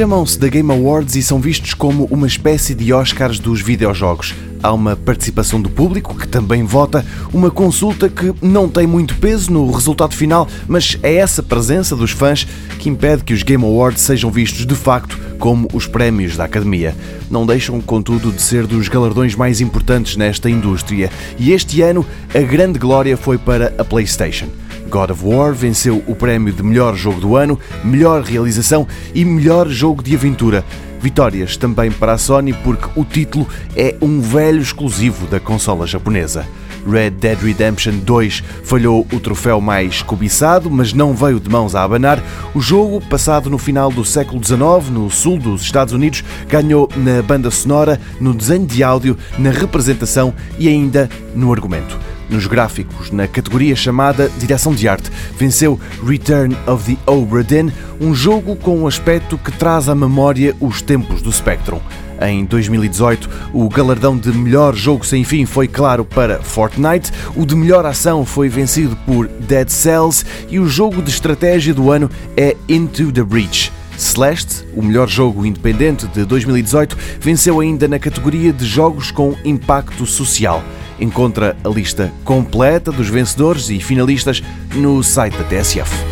Chamam-se da Game Awards e são vistos como uma espécie de Oscars dos videojogos. Há uma participação do público, que também vota, uma consulta que não tem muito peso no resultado final, mas é essa presença dos fãs que impede que os Game Awards sejam vistos de facto como os prémios da Academia. Não deixam, contudo, de ser dos galardões mais importantes nesta indústria, e este ano a grande glória foi para a PlayStation. God of War venceu o prémio de melhor jogo do ano, melhor realização e melhor jogo de aventura. Vitórias também para a Sony porque o título é um velho exclusivo da consola japonesa. Red Dead Redemption 2 falhou o troféu mais cobiçado, mas não veio de mãos a abanar. O jogo, passado no final do século XIX, no sul dos Estados Unidos, ganhou na banda sonora, no desenho de áudio, na representação e ainda no argumento nos gráficos na categoria chamada Direção de Arte. Venceu Return of the Obra Dinn, um jogo com um aspecto que traz à memória os tempos do Spectrum. Em 2018, o galardão de melhor jogo sem fim foi claro para Fortnite, o de melhor ação foi vencido por Dead Cells e o jogo de estratégia do ano é Into the Breach. Celeste, o melhor jogo independente de 2018, venceu ainda na categoria de jogos com impacto social. Encontra a lista completa dos vencedores e finalistas no site da TSF.